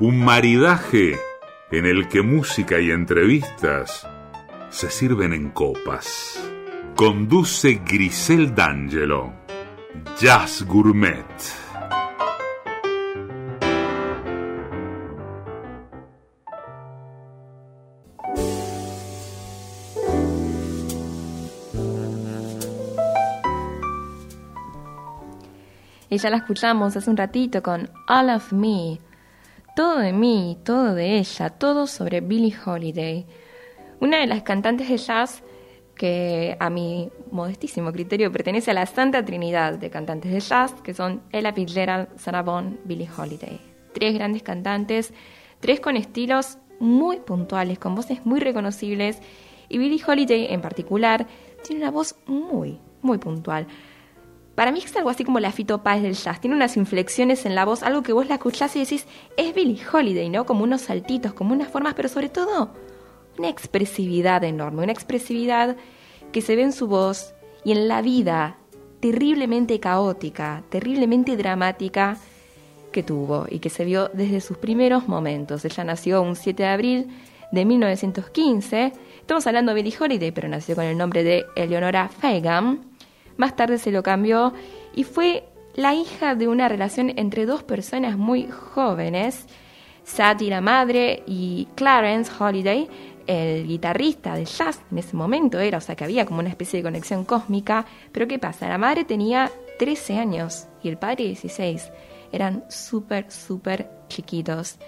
un maridaje en el que música y entrevistas se sirven en copas. Conduce Grisel D'Angelo. Jazz Gourmet. Y ya la escuchamos hace un ratito con All of Me todo de mí, todo de ella, todo sobre Billie Holiday, una de las cantantes de jazz que a mi modestísimo criterio pertenece a la Santa Trinidad de cantantes de jazz, que son Ella Fitzgerald, Sarah Vaughan, Billie Holiday. Tres grandes cantantes, tres con estilos muy puntuales, con voces muy reconocibles, y Billie Holiday en particular tiene una voz muy, muy puntual. Para mí es algo así como la Fito del jazz. Tiene unas inflexiones en la voz, algo que vos la escuchás y decís, es Billie Holiday, ¿no? Como unos saltitos, como unas formas, pero sobre todo una expresividad enorme, una expresividad que se ve en su voz y en la vida terriblemente caótica, terriblemente dramática que tuvo y que se vio desde sus primeros momentos. Ella nació un 7 de abril de 1915. Estamos hablando de Billie Holiday, pero nació con el nombre de Eleonora Fagan más tarde se lo cambió y fue la hija de una relación entre dos personas muy jóvenes, Sadie la madre y Clarence Holiday, el guitarrista de jazz en ese momento era, o sea que había como una especie de conexión cósmica, pero ¿qué pasa? La madre tenía 13 años y el padre 16, eran súper, súper chiquitos.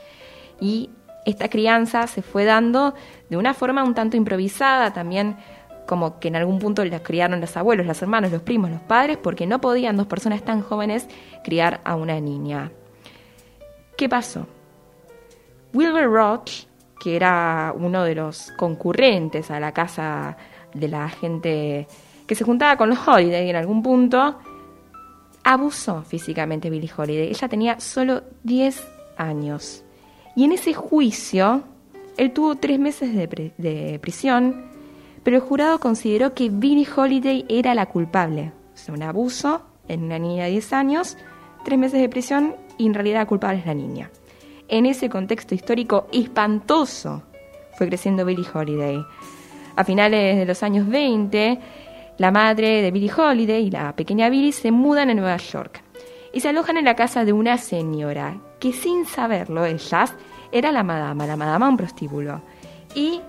Y esta crianza se fue dando de una forma un tanto improvisada, también como que en algún punto las criaron los abuelos, los hermanos, los primos, los padres, porque no podían dos personas tan jóvenes criar a una niña. ¿Qué pasó? Wilbur Roach, que era uno de los concurrentes a la casa de la gente que se juntaba con los Holiday en algún punto, abusó físicamente Billie Holiday. Ella tenía solo 10 años. Y en ese juicio, él tuvo tres meses de, de prisión pero el jurado consideró que Billie Holiday era la culpable. O sea, un abuso en una niña de 10 años, tres meses de prisión y en realidad la culpable es la niña. En ese contexto histórico espantoso fue creciendo Billie Holiday. A finales de los años 20, la madre de Billie Holiday y la pequeña Billie se mudan a Nueva York y se alojan en la casa de una señora que sin saberlo ellas era la madama, la madama un prostíbulo. Y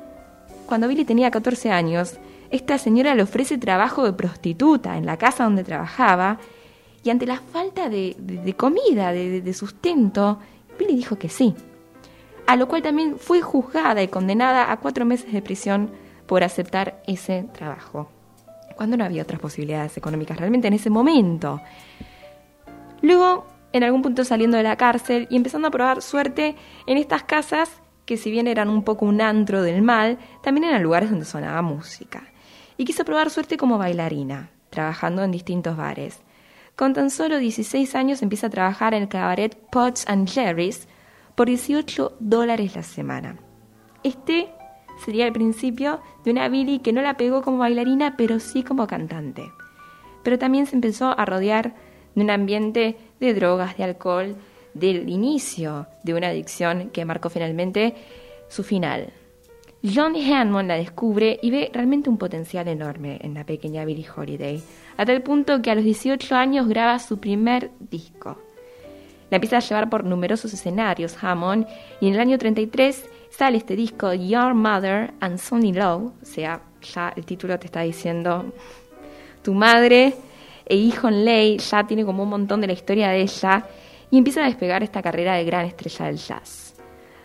cuando Billy tenía 14 años, esta señora le ofrece trabajo de prostituta en la casa donde trabajaba y ante la falta de, comida, de, sustento, Billy dijo que sí. A lo cual también fue juzgada y condenada a cuatro meses de prisión por aceptar ese trabajo, cuando no había otras posibilidades económicas realmente en ese momento. Luego, en algún punto saliendo de la cárcel y empezando a probar suerte en estas casas que si bien eran un poco un antro del mal, también eran lugares donde sonaba música. Y quiso probar suerte como bailarina, trabajando en distintos bares. Con tan solo 16 años empieza a trabajar en el cabaret Potts and Jerry's por 18 dólares la semana. Este sería el principio de una Billy que no la pegó como bailarina, pero sí como cantante. Pero también se empezó a rodear de un ambiente de drogas, de alcohol, del inicio de una adicción que marcó finalmente su final. John Hammond la descubre y ve realmente un potencial enorme en la pequeña Billie Holiday, a tal punto que a los 18 años graba su primer disco. La empieza a llevar por numerosos escenarios Hammond y en el año 33 sale este disco Your Mother and Sonny Low, o sea, ya el título te está diciendo tu madre e hijo en ley, ya tiene como un montón de la historia de ella y empieza a despegar esta carrera de gran estrella del jazz.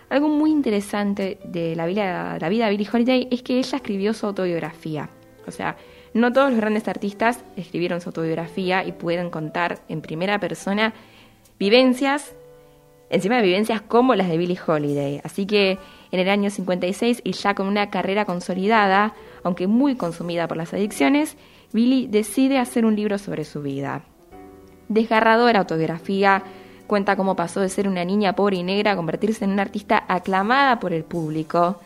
Algo muy interesante de la vida, de Billie Holiday es que ella escribió su autobiografía. O sea, no todos los grandes artistas escribieron su autobiografía y pueden contar en primera persona vivencias encima de vivencias como las de Billie Holiday. Así que en el año 56, y ya con una carrera consolidada, aunque muy consumida por las adicciones, Billie decide hacer un libro sobre su vida. Desgarradora autobiografía, cuenta cómo pasó de ser una niña pobre y negra a convertirse en una artista aclamada por el público.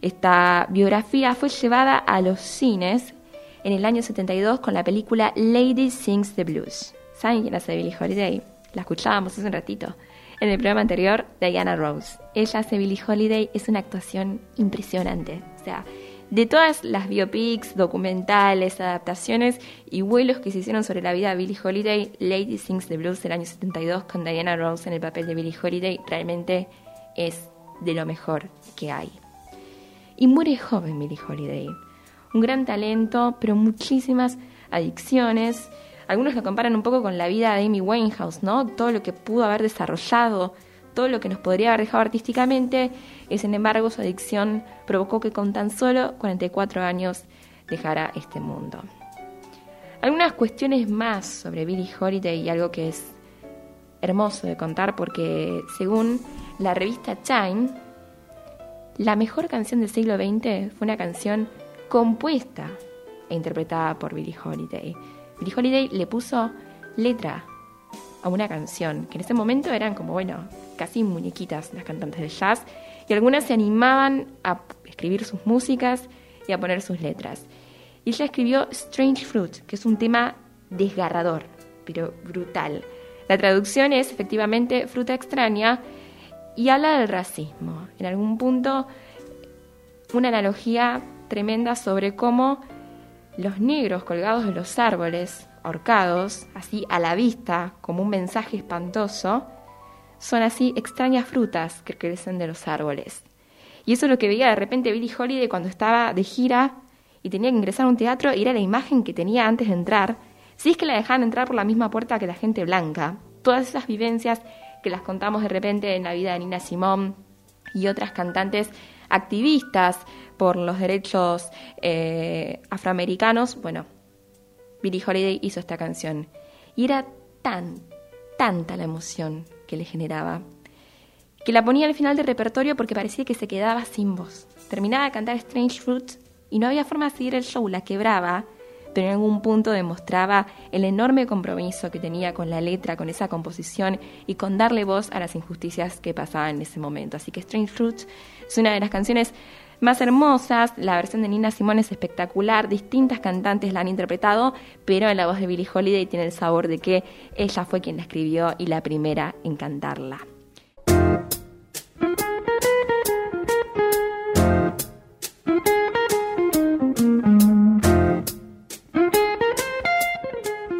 Esta biografía fue llevada a los cines en el año 72 con la película Lady Sings the Blues. ¿Saben quién hace Billie Holiday? La escuchábamos hace un ratito. En el programa anterior, Diana Rose. Ella hace Billie Holiday, es una actuación impresionante. O sea, de todas las biopics, documentales, adaptaciones y vuelos que se hicieron sobre la vida de Billie Holiday, Lady Sings the Blues del año 72 con Diana Rose en el papel de Billie Holiday realmente es de lo mejor que hay. Y muere joven Billie Holiday. Un gran talento, pero muchísimas adicciones algunos lo comparan un poco con la vida de Amy Winehouse, ¿no? Todo lo que pudo haber desarrollado, todo lo que nos podría haber dejado artísticamente, y sin embargo su adicción provocó que con tan solo 44 años dejara este mundo. Algunas cuestiones más sobre Billie Holiday y algo que es hermoso de contar porque según la revista Time, la mejor canción del siglo XX fue una canción compuesta e interpretada por Billie Holiday. Billie Holiday le puso letra a una canción, que en ese momento eran como, bueno, casi muñequitas las cantantes de jazz, y algunas se animaban a escribir sus músicas y a poner sus letras. Y ella escribió Strange Fruit, que es un tema desgarrador, pero brutal. La traducción es efectivamente fruta extraña y habla del racismo. En algún punto, una analogía tremenda sobre cómo los negros colgados de los árboles, ahorcados, así a la vista, como un mensaje espantoso, son así extrañas frutas que crecen de los árboles. Y eso es lo que veía de repente Billie Holiday cuando estaba de gira y tenía que ingresar a un teatro era la imagen que tenía antes de entrar, si es que la dejaban entrar por la misma puerta que la gente blanca. Todas esas vivencias que las contamos de repente en la vida de Nina Simón y otras cantantes activistas por los derechos eh, afroamericanos, bueno, Billie Holiday hizo esta canción. Y era tan, tanta la emoción que le generaba, que la ponía al final del repertorio porque parecía que se quedaba sin voz. Terminaba de cantar Strange Fruit y no había forma de seguir el show, la quebraba, pero en algún punto demostraba el enorme compromiso que tenía con la letra, con esa composición y con darle voz a las injusticias que pasaban en ese momento. Así que Strange Fruit es una de las canciones más hermosas. La versión de Nina Simone es espectacular, distintas cantantes la han interpretado, pero en la voz de Billie Holiday tiene el sabor de que ella fue quien la escribió y la primera en cantarla.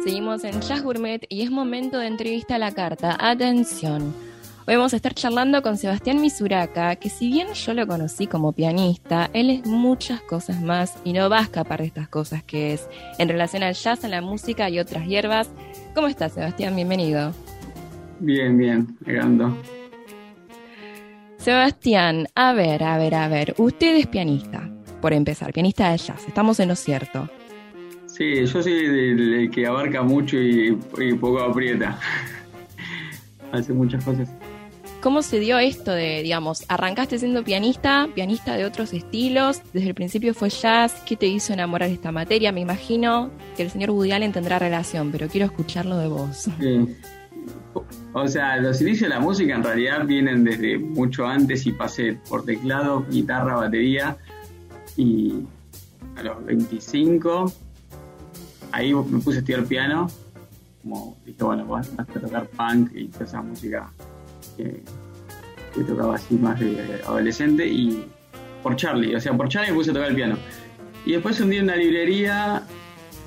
Seguimos en Jazz Gourmet y es momento de entrevista a la carta. Atención. Hoy vamos a estar charlando con Sebastián Misuraka, que si bien yo lo conocí como pianista, él es muchas cosas más y no va a escapar de estas cosas que es en relación al jazz, a la música y otras hierbas. ¿Cómo estás, Sebastián? Bienvenido. Bien, bien, llegando. Sebastián, a ver, a ver, a ver, usted es pianista, por empezar, pianista de jazz, estamos en lo cierto. Sí, yo soy el, que abarca mucho y, y poco aprieta. Hace muchas cosas. ¿Cómo se dio esto de, digamos, arrancaste siendo pianista, pianista de otros estilos, desde el principio fue jazz, ¿qué te hizo enamorar esta materia? Me imagino que el señor Woody tendrá relación, pero quiero escucharlo de vos. O sea, los inicios de la música en realidad vienen desde mucho antes y pasé por teclado, guitarra, batería. Y a los 25 ahí me puse a estudiar piano, como dije, bueno, vas a tocar punk y toda esa música que, tocaba así más de adolescente y por Charlie, o sea, por Charlie me puse a tocar el piano. Y después un día en una librería,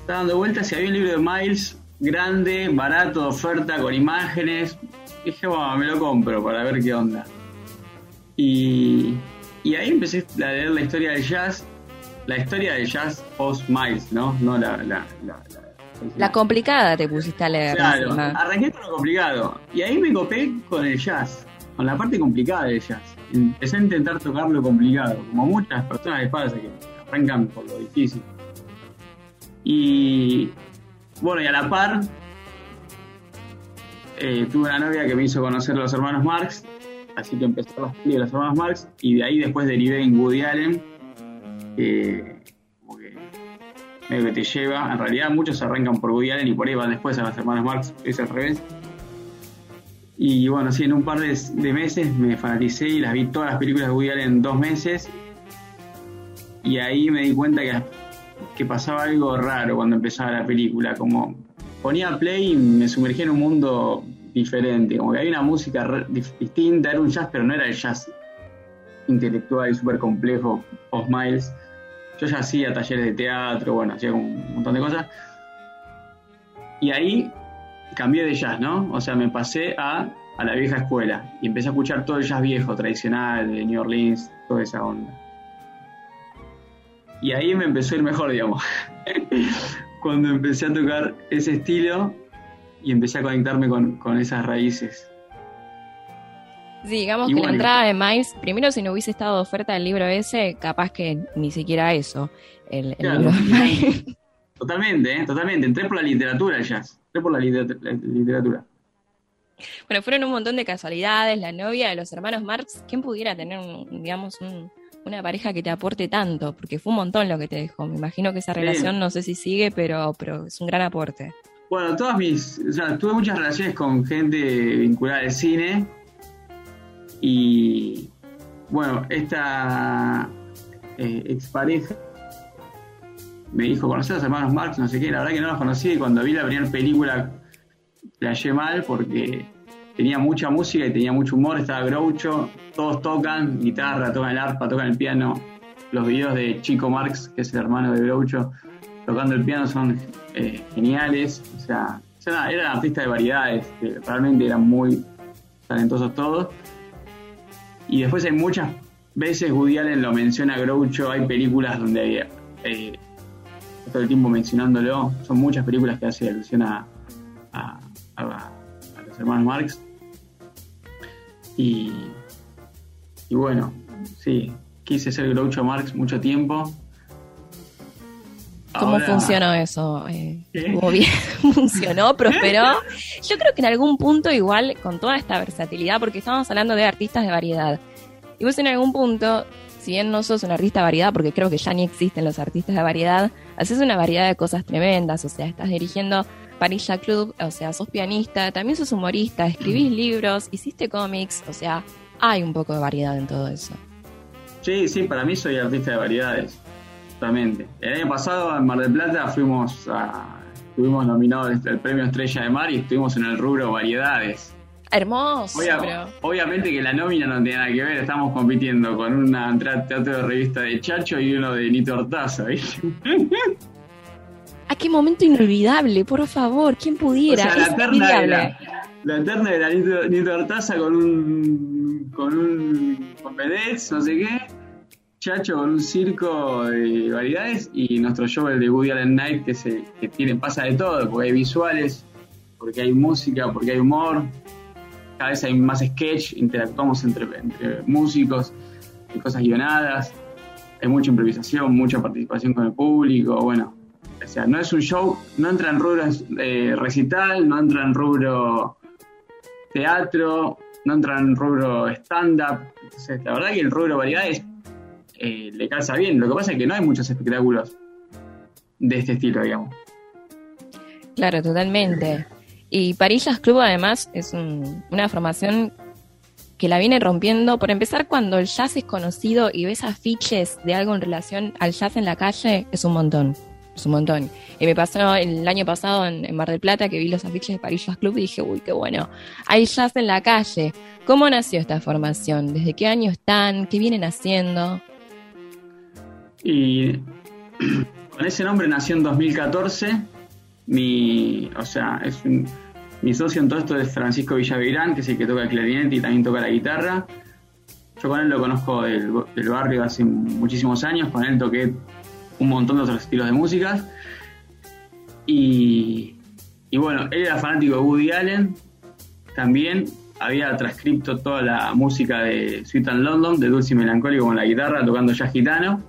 estaba dando vueltas y había un libro de Miles grande, barato, de oferta, con imágenes. Dije, bueno, me lo compro para ver qué onda. Y, y ahí empecé a leer la historia del jazz, la historia del jazz post Miles, ¿no? No la, la, la complicada te pusiste a leer. Claro, arranqué con lo complicado. Y ahí me copé con el jazz, con la parte complicada del jazz. Empecé a intentar tocar lo complicado, como muchas personas les pasa que arrancan por lo difícil. Y bueno, y a la par, eh, tuve una novia que me hizo conocer a los hermanos Marx, así que empecé a las de los hermanos Marx, y de ahí después derivé en Woody Allen, medio que te lleva, en realidad muchos arrancan por Woody Allen y por ahí van después a los hermanos Marx, es al revés. Y bueno, sí, en un par de, meses me fanaticé y las vi todas las películas de Woody Allen en dos meses. Y ahí me di cuenta que, que pasaba algo raro cuando empezaba la película, como ponía play y me sumergía en un mundo diferente, como que había una música distinta, era un jazz, pero no era el jazz intelectual y súper complejo, of Miles. Yo ya hacía talleres de teatro, bueno, hacía un montón de cosas. Y ahí cambié de jazz, ¿no? O sea, me pasé a, a la vieja escuela y empecé a escuchar todo el jazz viejo, tradicional, de New Orleans, toda esa onda. Y ahí me empezó a ir mejor, digamos. Cuando empecé a tocar ese estilo y empecé a conectarme con, esas raíces. Sí, digamos que la entrada de Miles, primero si no hubiese estado de oferta del libro ese, capaz que ni siquiera eso, el, libro de Totalmente, ¿eh? totalmente. Entré por la literatura jazz, entré por la, literatura. Bueno, fueron un montón de casualidades, la novia de los hermanos Marx, ¿quién pudiera tener, digamos, una pareja que te aporte tanto? Porque fue un montón lo que te dejó. Me imagino que esa relación no sé si sigue, pero, pero es un gran aporte. Bueno, todas mis, o sea, tuve muchas relaciones con gente vinculada al cine y bueno, esta eh, expareja me dijo, ¿conoces a los hermanos Marx? No sé qué, la verdad que no los conocí y cuando vi la primera película la hallé mal porque tenía mucha música y tenía mucho humor, estaba Groucho, todos tocan guitarra, tocan el arpa, tocan el piano. Los videos de Chico Marx, que es el hermano de Groucho, tocando el piano son eh, geniales. O sea, eran artistas de variedades, realmente eran muy talentosos todos. Y después hay muchas veces Woody Allen lo menciona a Groucho, hay películas donde eh, todo el tiempo mencionándolo, son muchas películas que hace alusión a, a, los hermanos Marx. Y, y bueno, sí, quise ser Groucho Marx mucho tiempo ¿Cómo funcionó eso? Eh, bien? ¿Funcionó? ¿Prosperó? Yo creo que en algún punto igual, con toda esta versatilidad, porque estamos hablando de artistas de variedad, y vos en algún punto, si bien no sos un artista de variedad, porque creo que ya ni existen los artistas de variedad, haces una variedad de cosas tremendas, o sea, estás dirigiendo Parilla Club, o sea, sos pianista, también sos humorista, escribís libros, hiciste cómics, o sea, hay un poco de variedad en todo eso. Sí, sí, para mí soy artista de variedades. Exactamente. El año pasado en Mar del Plata fuimos a, estuvimos nominados al premio Estrella de Mar y estuvimos en el rubro variedades. Hermoso. Obviamente que la nómina no tiene nada que ver, estamos compitiendo con una entrada teatro de revista de Chacho y uno de Nito Hortaza, ¿viste? ¿A qué momento inolvidable? Por favor, ¿quién pudiera? O sea, la eterna era, la Nito, Nito Hortaza con un con un con no sé qué Chacho con un circo de variedades y nuestro show el de Woody Allen Night que se que tiene pasa de todo porque hay visuales porque hay música porque hay humor. Cada vez hay más sketch interactuamos entre, entre músicos hay cosas guionadas hay mucha improvisación mucha participación con el público bueno o sea no es un show no entra en rubro eh, recital no entra en rubro teatro no entra en rubro stand up entonces la verdad que el rubro variedades eh, le calza bien. Lo que pasa es que no hay muchos espectáculos de este estilo, digamos. Claro, totalmente. Y Parillas Club además es una formación que la viene rompiendo. Por empezar, cuando el jazz es conocido y ves afiches de algo en relación al jazz en la calle, es un montón. Es un montón. Y me pasó el año pasado en, Mar del Plata que vi los afiches de Parillas Club y dije, uy, qué bueno. Hay jazz en la calle. ¿Cómo nació esta formación? ¿Desde qué año están? ¿Qué vienen haciendo? Y con ese nombre nació en 2014. Mi, o sea, es mi socio en todo esto es Francisco Villavirán, que es el que toca el clarinete y también toca la guitarra. Yo con él lo conozco del, barrio hace muchísimos años, con él toqué un montón de otros estilos de música. Y, y bueno, él era fanático de Woody Allen, también había transcripto toda la música de Sweet and London, de Dulce y Melancólico con la guitarra, tocando jazz gitano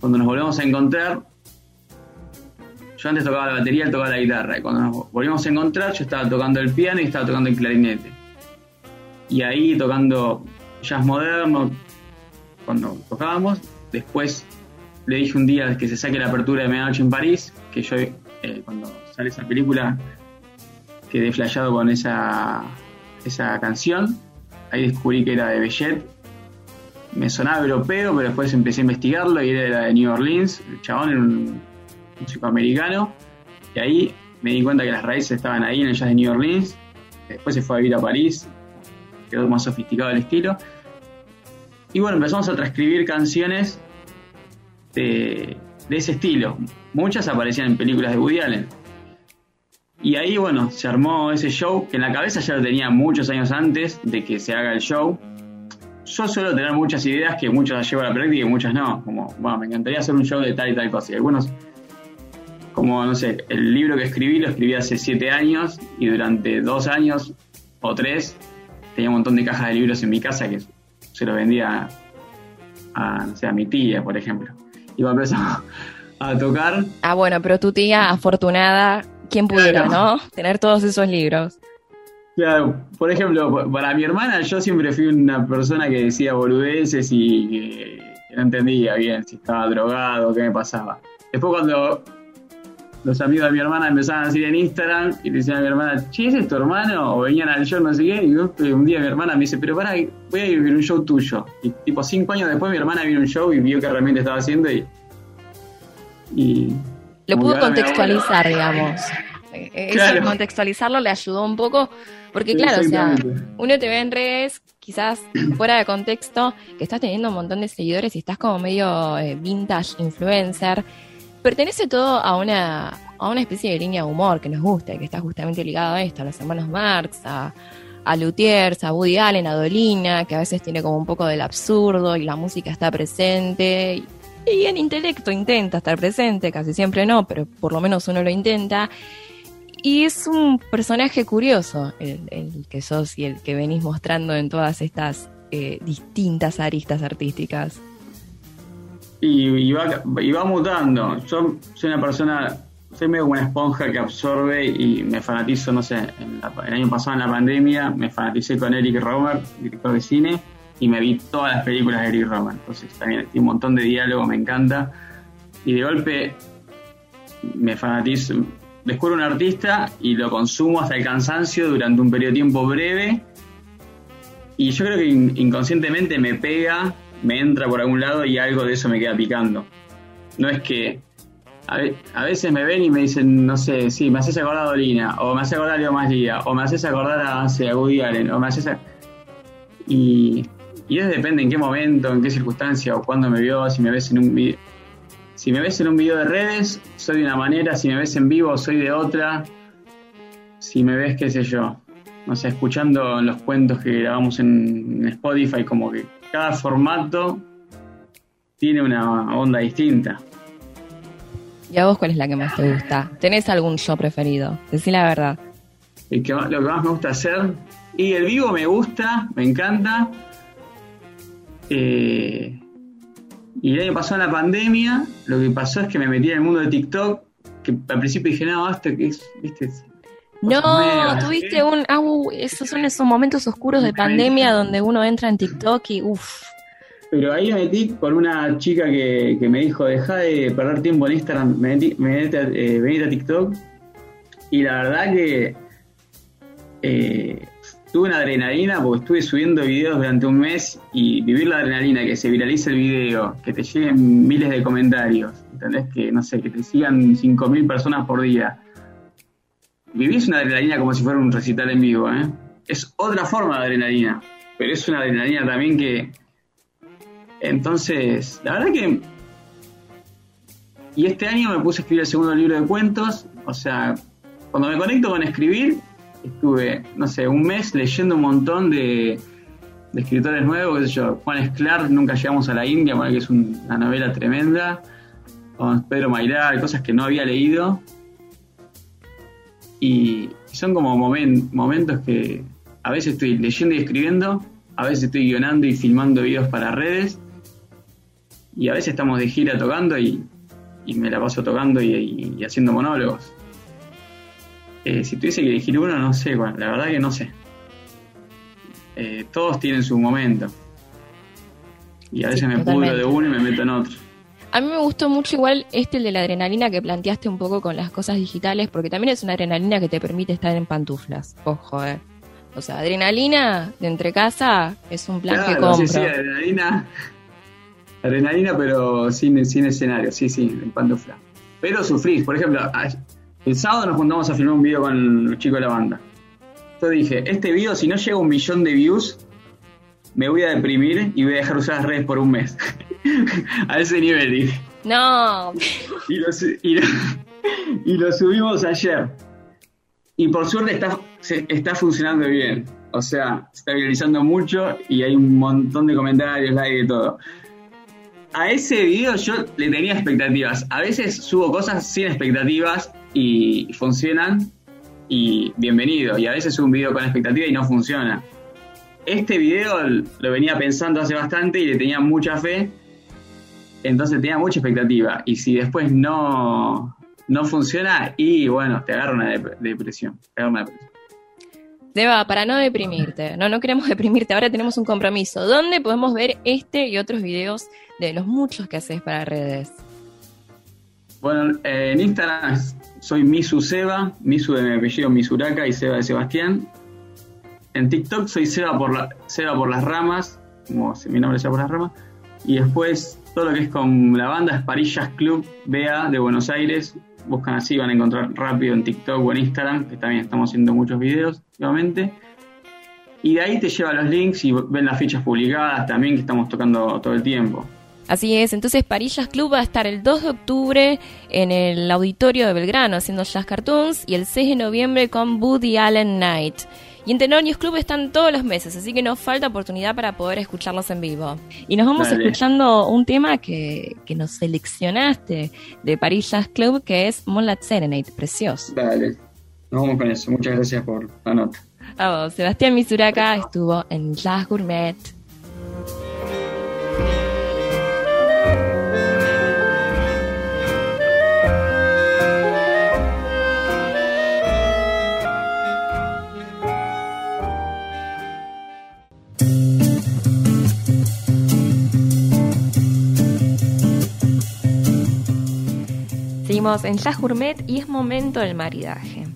cuando nos volvemos a encontrar, yo antes tocaba la batería, él tocaba la guitarra. Y cuando nos volvimos a encontrar, yo estaba tocando el piano y estaba tocando el clarinete. Y ahí tocando jazz moderno, cuando tocábamos, después le dije un día que se saque la apertura de Medianoche en París, que yo eh, cuando sale esa película quedé flasheado con esa, esa canción. Ahí descubrí que era de Bellet. Me sonaba europeo, pero después empecé a investigarlo y era de New Orleans. El chabón era un músico americano. Y ahí me di cuenta que las raíces estaban ahí en el jazz de New Orleans. Después se fue a vivir a París, quedó más sofisticado el estilo. Y bueno, empezamos a transcribir canciones de, de ese estilo. Muchas aparecían en películas de Woody Allen. Y ahí, bueno, se armó ese show que en la cabeza ya lo tenía muchos años antes de que se haga el show. Yo suelo tener muchas ideas que muchas las llevo a la práctica y muchas no. Como, bueno, me encantaría hacer un show de tal y tal cosa. Y algunos, como, no sé, el libro que escribí lo escribí hace siete años y durante dos años o tres tenía un montón de cajas de libros en mi casa que se los vendía a, no sé, a mi tía, por ejemplo. Y cuando empezamos a tocar... Ah, bueno, pero tu tía afortunada ¿Quién pudiera, no? Tener todos esos libros. Claro, por ejemplo, para mi hermana yo siempre fui una persona que decía boludeces y que, no entendía bien si estaba drogado, qué me pasaba. Después cuando los amigos de mi hermana empezaban a decir en Instagram y decían a mi hermana, che, ¿ese es tu hermano? O venían al show, no sé qué, y un día mi hermana me dice, pero pará, voy a ir a un show tuyo. Y tipo cinco años después mi hermana vino un show y vio que realmente estaba haciendo y... y lo pudo contextualizar, digamos. Eh, eso contextualizarlo le ayudó un poco, porque claro, o sea, uno te ve en redes, quizás fuera de contexto, que estás teniendo un montón de seguidores y estás como medio eh, vintage influencer. Pertenece todo a una, a una especie de línea de humor que nos gusta y que está justamente ligado a esto, a los hermanos Marx, a, a Luthiers, a Woody Allen, a Dolina, que a veces tiene como un poco del absurdo y la música está presente y en intelecto intenta estar presente, casi siempre no, pero por lo menos uno lo intenta. Y es un personaje curioso el, que sos y el que venís mostrando en todas estas eh, distintas aristas artísticas. Y, va, va, mutando. Yo soy una persona, soy medio como una esponja que absorbe y me fanatizo, no sé, el año pasado en la pandemia me fanaticé con Eric Romer, director de cine y me vi todas las películas de Eric Roman. Entonces también tiene un montón de diálogo, me encanta. Y de golpe me fanatizo, descubro un artista y lo consumo hasta el cansancio durante un periodo de tiempo breve. Y yo creo que inconscientemente me pega, me entra por algún lado y algo de eso me queda picando. No es que a, veces me ven y me dicen, no sé, sí, me haces acordar a Dolina, o me haces acordar a Leo Maslía, o me haces acordar a, a Woody o me haces a... Y y eso depende en qué momento, en qué circunstancia o cuándo me vio, si me ves en un video. Si me ves en un video de redes, soy de una manera, si me ves en vivo, soy de otra. Si me ves, qué sé yo, no sé, escuchando los cuentos que grabamos en Spotify, como que cada formato tiene una onda distinta. ¿Y a vos cuál es la que más te gusta? ¿Tenés algún show preferido? Decí la verdad. lo que más me gusta hacer. Y el vivo me gusta, me encanta. Eh, y el año pasado en la pandemia, lo que pasó es que me metí en el mundo de TikTok, que al principio dije, no, esto que es, viste, no, tuviste un. Ah, uh, esos son esos momentos oscuros de pandemia donde uno entra en TikTok y uff. Pero ahí me metí con una chica que, me dijo: Deja de perder tiempo en Instagram, venite, eh, a TikTok. Y la verdad que eh, tuve una adrenalina porque estuve subiendo videos durante un mes y vivir la adrenalina, que se viralice el video, que te lleguen miles de comentarios, ¿entendés? Que, no sé, que te sigan 5.000 personas por día. Vivís una adrenalina como si fuera un recital en vivo, ¿eh? Es otra forma de adrenalina, pero es una adrenalina también que... Entonces, la verdad que... Y este año me puse a escribir el segundo libro de cuentos, o sea, cuando me conecto con escribir, estuve, no sé, un mes leyendo un montón de, escritores nuevos, yo, Juan Esclar, Nunca llegamos a la India, que es una novela tremenda, con Pedro Mailar, cosas que no había leído. Y son como momentos que a veces estoy leyendo y escribiendo, a veces estoy guionando y filmando videos para redes, y a veces estamos de gira tocando y me la paso tocando y, haciendo monólogos. Eh, si tuviese que elegir uno, no sé, bueno, la verdad que no sé. Eh, todos tienen su momento. Y a veces me pudro de uno y me meto en otro. A mí me gustó mucho igual este el de la adrenalina que planteaste un poco con las cosas digitales, porque también es una adrenalina que te permite estar en pantuflas. Ojo, eh. O sea, adrenalina de entre casa es un plan que compro. Sí, sí, adrenalina. Adrenalina, pero sin, sin escenario, sí, sí, en pantufla. Pero sufrís. Por ejemplo, el sábado nos juntamos a filmar un video con los chicos de la banda. Yo dije, este video, si no llega a un millón de views, me voy a deprimir y voy a dejar usar las redes por un mes. a ese nivel dije. No. Y lo, y, lo, subimos ayer. Y por suerte está, está funcionando bien. O sea, se está viralizando mucho y hay un montón de comentarios, likes y todo a ese video yo le tenía expectativas. A veces subo cosas sin expectativas y funcionan y bienvenido. Y a veces un video con expectativa y no funciona. Este video lo venía pensando hace bastante y le tenía mucha fe. Entonces tenía mucha expectativa. Y si después no, no funciona, y bueno, te agarra una depresión. Te agarra. Deba, para no deprimirte, no, no queremos deprimirte, ahora tenemos un compromiso. ¿Dónde podemos ver este y otros videos de los muchos que haces para redes? Bueno, en Instagram soy Misu Seba, Misu de mi apellido Misuraka y Seba de Sebastián. En TikTok soy Seba por, la, Seba por las ramas, como mi nombre sea por las ramas. Y después todo lo que es con la banda es Parillas Club BA de Buenos Aires. Buscan así, van a encontrar rápido en TikTok o en Instagram, que también estamos haciendo muchos videos nuevamente. Y de ahí te lleva los links y ven las fichas publicadas también que estamos tocando todo el tiempo. Así es, entonces Parillas Club va a estar el 2 de octubre en el auditorio de Belgrano haciendo jazz cartoons y el 6 de noviembre con Woody Allen Night. Y en Tenorios Club están todos los meses, así que nos falta oportunidad para poder escucharlos en vivo. Y nos vamos escuchando un tema que, que, nos seleccionaste de Parillas Club, que es Moonlight Serenade, precioso. Dale, nos vamos con eso. Muchas gracias por la nota. A vos, Sebastián Misuraca estuvo en Jazz Gourmet. En Jazz Gourmet y es momento del maridaje.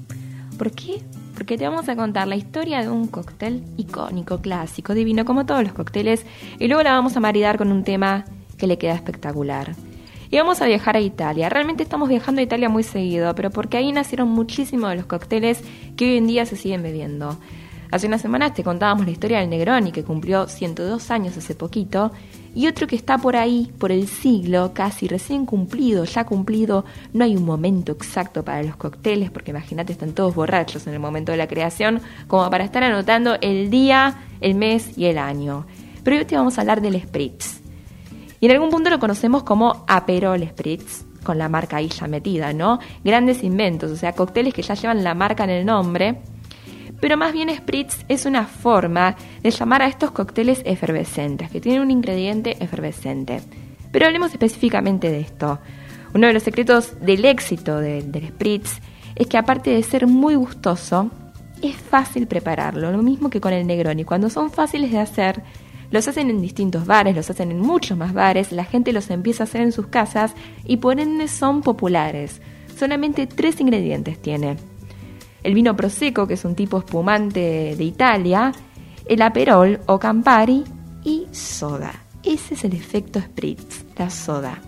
¿Por qué? Porque te vamos a contar la historia de un cóctel icónico, clásico, divino, como todos los cócteles, y luego la vamos a maridar con un tema que le queda espectacular. Y vamos a viajar a Italia. Realmente estamos viajando a Italia muy seguido, pero porque ahí nacieron muchísimos de los cócteles que hoy en día se siguen bebiendo. Hace unas semanas te contábamos la historia del Negroni, que cumplió 102 años hace poquito, y otro que está por ahí, por el siglo, casi recién cumplido, ya cumplido. No hay un momento exacto para los cócteles, porque imagínate, están todos borrachos en el momento de la creación, como para estar anotando el día, el mes y el año. Pero hoy te vamos a hablar del Spritz. Y en algún punto lo conocemos como Aperol Spritz, con la marca ahí ya metida, ¿no? Grandes inventos, o sea, cócteles que ya llevan la marca en el nombre pero más bien spritz es una forma de llamar a estos cócteles efervescentes, que tienen un ingrediente efervescente. Pero hablemos específicamente de esto. Uno de los secretos del éxito del spritz es que aparte de ser muy gustoso, es fácil prepararlo, lo mismo que con el Negroni. Cuando son fáciles de hacer, los hacen en distintos bares, los hacen en muchos más bares, la gente los empieza a hacer en sus casas y por ende son populares. Solamente tres ingredientes tiene el vino Prosecco, que es un tipo espumante de Italia, el Aperol o Campari y soda. Ese es el efecto Spritz, la soda.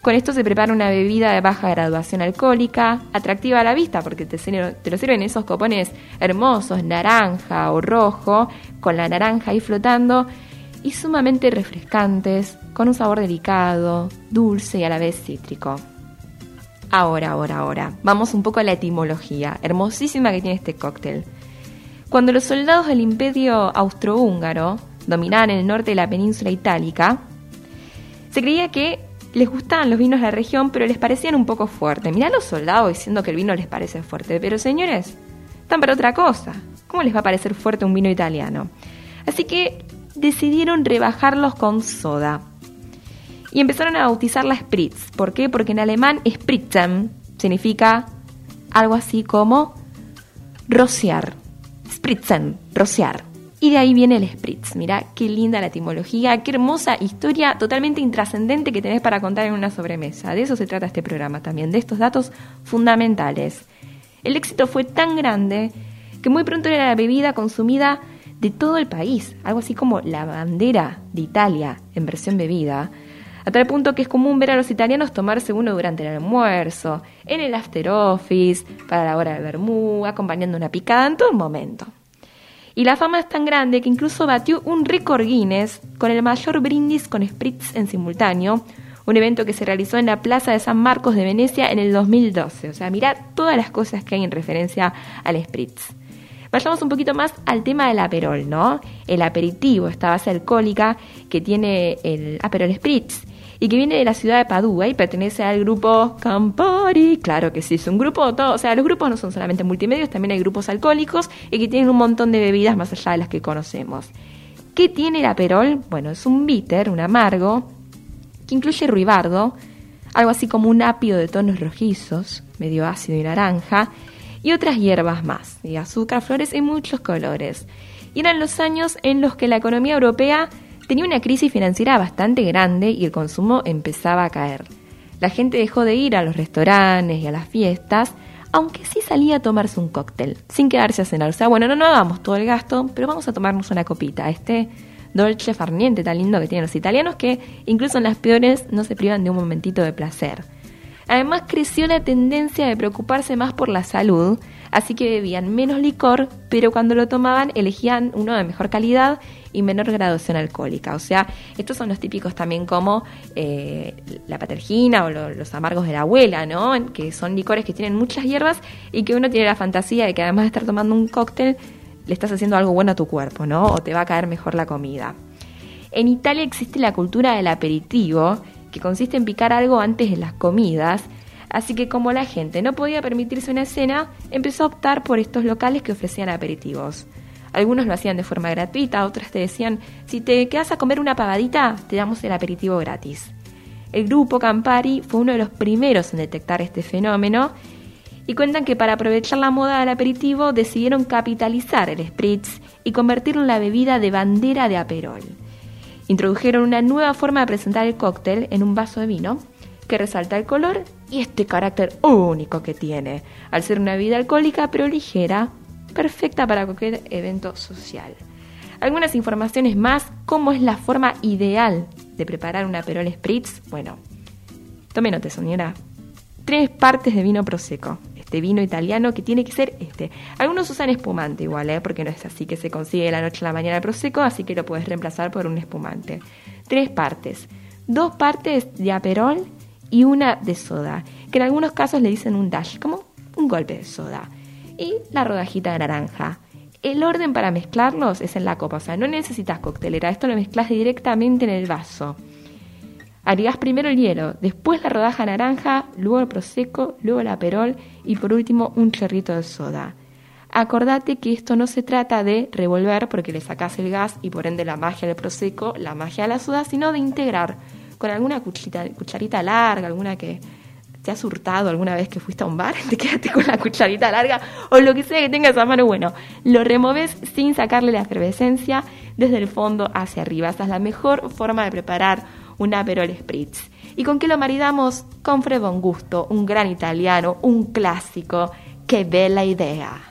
Con esto se prepara una bebida de baja graduación alcohólica, atractiva a la vista porque te, te lo sirven esos copones hermosos, naranja o rojo, con la naranja ahí flotando, y sumamente refrescantes, con un sabor delicado, dulce y a la vez cítrico. Ahora, ahora, ahora. Vamos un poco a la etimología, hermosísima que tiene este cóctel. Cuando los soldados del imperio austrohúngaro dominaban el norte de la península itálica, se creía que les gustaban los vinos de la región, pero les parecían un poco fuertes. Mirá a los soldados diciendo que el vino les parece fuerte, pero señores, están para otra cosa. ¿Cómo les va a parecer fuerte un vino italiano? Así que decidieron rebajarlos con soda. Y empezaron a bautizarla Spritz. ¿Por qué? Porque en alemán Spritzen significa algo así como rociar. Spritzen, rociar. Y de ahí viene el spritz. Mirá qué linda la etimología, qué hermosa historia totalmente intrascendente que tenés para contar en una sobremesa. De eso se trata este programa también, de estos datos fundamentales. El éxito fue tan grande que muy pronto era la bebida consumida de todo el país, algo así como la bandera de Italia en versión bebida, a tal punto que es común ver a los italianos tomarse uno durante el almuerzo, en el after office, para la hora del vermú, acompañando una picada en todo momento. Y la fama es tan grande que incluso batió un récord Guinness con el mayor brindis con spritz en simultáneo, un evento que se realizó en la Plaza de San Marcos de Venecia en el 2012. O sea, mirad todas las cosas que hay en referencia al spritz. Vayamos un poquito más al tema del aperol, ¿no? El aperitivo, esta base alcohólica que tiene el aperol spritz y que viene de la ciudad de Padua y pertenece al grupo Campari. Claro que sí, es un grupo, todo, o sea, los grupos no son solamente multimedios, también hay grupos alcohólicos y que tienen un montón de bebidas más allá de las que conocemos. ¿Qué tiene el aperol? Bueno, es un bitter, un amargo, que incluye ruibardo, algo así como un apio de tonos rojizos, medio ácido y naranja, y otras hierbas más, y azúcar, flores y muchos colores. Y eran los años en los que la economía europea tenía una crisis financiera bastante grande y el consumo empezaba a caer. La gente dejó de ir a los restaurantes y a las fiestas, aunque sí salía a tomarse un cóctel, sin quedarse a cenar. O sea, bueno, no, no hagamos todo el gasto, pero vamos a tomarnos una copita. Este dolce farniente tan lindo que tienen los italianos que incluso en las peores no se privan de un momentito de placer. Además creció la tendencia de preocuparse más por la salud, así que bebían menos licor, pero cuando lo tomaban elegían uno de mejor calidad y menor graduación alcohólica. O sea, estos son los típicos también como eh, la patergina o los amargos de la abuela, ¿no? Que son licores que tienen muchas hierbas y que uno tiene la fantasía de que además de estar tomando un cóctel, le estás haciendo algo bueno a tu cuerpo, ¿no? O te va a caer mejor la comida. En Italia existe la cultura del aperitivo, que consiste en picar algo antes de las comidas, así que como la gente no podía permitirse una cena, empezó a optar por estos locales que ofrecían aperitivos. Algunos lo hacían de forma gratuita, otros te decían, si te quedas a comer una pavadita, te damos el aperitivo gratis. El grupo Campari fue uno de los primeros en detectar este fenómeno y cuentan que para aprovechar la moda del aperitivo decidieron capitalizar el spritz y convertirlo en la bebida de bandera de Aperol. Introdujeron una nueva forma de presentar el cóctel en un vaso de vino que resalta el color y este carácter único que tiene, al ser una bebida alcohólica pero ligera, perfecta para cualquier evento social. Algunas informaciones más, cómo es la forma ideal de preparar una Aperol Spritz. Bueno, tome nota, señora. Tres partes de vino prosecco, este vino italiano que tiene que ser este. Algunos usan espumante igual, ¿eh? porque no es así que se consigue de la noche a la mañana el prosecco, así que lo puedes reemplazar por un espumante. Tres partes. Dos partes de aperol y una de soda, que en algunos casos le dicen un dash, como un golpe de soda. Y la rodajita de naranja. El orden para mezclarlos es en la copa, o sea, no necesitas coctelera, esto lo mezclas directamente en el vaso. Agregás primero el hielo, después la rodaja naranja, luego el prosecco, luego el aperol y por último un chorrito de soda. Acordate que esto no se trata de revolver porque le sacás el gas y por ende la magia del prosecco, la magia de la soda, sino de integrar con alguna cucharita larga, alguna que te has hurtado alguna vez que fuiste a un bar, te quedaste con la cucharita larga o lo que sea que tengas a mano, bueno, lo removes sin sacarle la efervescencia desde el fondo hacia arriba. Esa es la mejor forma de preparar un Aperol Spritz. ¿Y con qué lo maridamos? Con Frebon Gusto, un gran italiano, un clásico. ¡Qué bella idea!